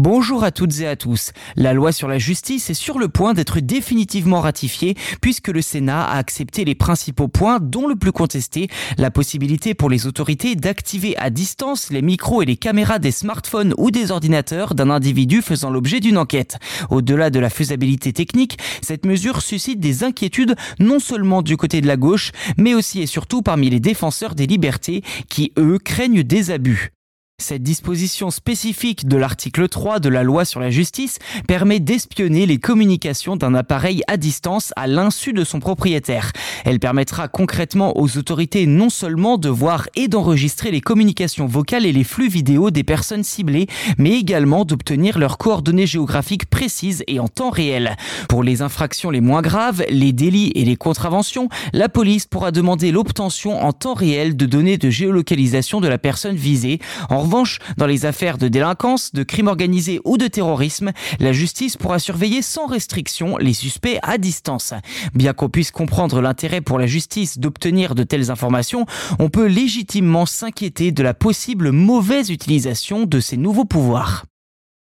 Bonjour à toutes et à tous. La loi sur la justice est sur le point d'être définitivement ratifiée puisque le Sénat a accepté les principaux points dont le plus contesté, la possibilité pour les autorités d'activer à distance les micros et les caméras des smartphones ou des ordinateurs d'un individu faisant l'objet d'une enquête. Au-delà de la faisabilité technique, cette mesure suscite des inquiétudes non seulement du côté de la gauche, mais aussi et surtout parmi les défenseurs des libertés qui, eux, craignent des abus. Cette disposition spécifique de l'article 3 de la loi sur la justice permet d'espionner les communications d'un appareil à distance à l'insu de son propriétaire. Elle permettra concrètement aux autorités non seulement de voir et d'enregistrer les communications vocales et les flux vidéo des personnes ciblées, mais également d'obtenir leurs coordonnées géographiques précises et en temps réel. Pour les infractions les moins graves, les délits et les contraventions, la police pourra demander l'obtention en temps réel de données de géolocalisation de la personne visée. Revanche, dans les affaires de délinquance, de crimes organisés ou de terrorisme, la justice pourra surveiller sans restriction les suspects à distance. Bien qu'on puisse comprendre l'intérêt pour la justice d'obtenir de telles informations, on peut légitimement s'inquiéter de la possible mauvaise utilisation de ces nouveaux pouvoirs.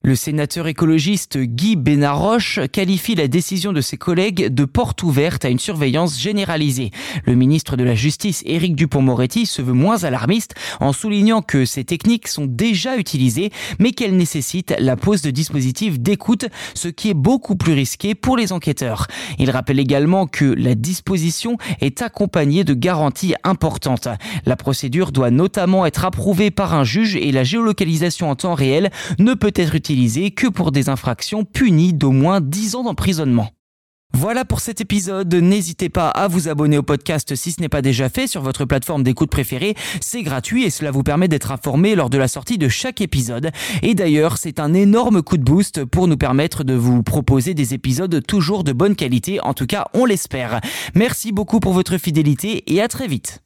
Le sénateur écologiste Guy Benaroche qualifie la décision de ses collègues de porte ouverte à une surveillance généralisée. Le ministre de la Justice, Éric Dupont-Moretti, se veut moins alarmiste en soulignant que ces techniques sont déjà utilisées, mais qu'elles nécessitent la pose de dispositifs d'écoute, ce qui est beaucoup plus risqué pour les enquêteurs. Il rappelle également que la disposition est accompagnée de garanties importantes. La procédure doit notamment être approuvée par un juge et la géolocalisation en temps réel ne peut être utilisée que pour des infractions punies d'au moins 10 ans d'emprisonnement. Voilà pour cet épisode. N'hésitez pas à vous abonner au podcast si ce n'est pas déjà fait sur votre plateforme d'écoute préférée. C'est gratuit et cela vous permet d'être informé lors de la sortie de chaque épisode. Et d'ailleurs, c'est un énorme coup de boost pour nous permettre de vous proposer des épisodes toujours de bonne qualité. En tout cas, on l'espère. Merci beaucoup pour votre fidélité et à très vite.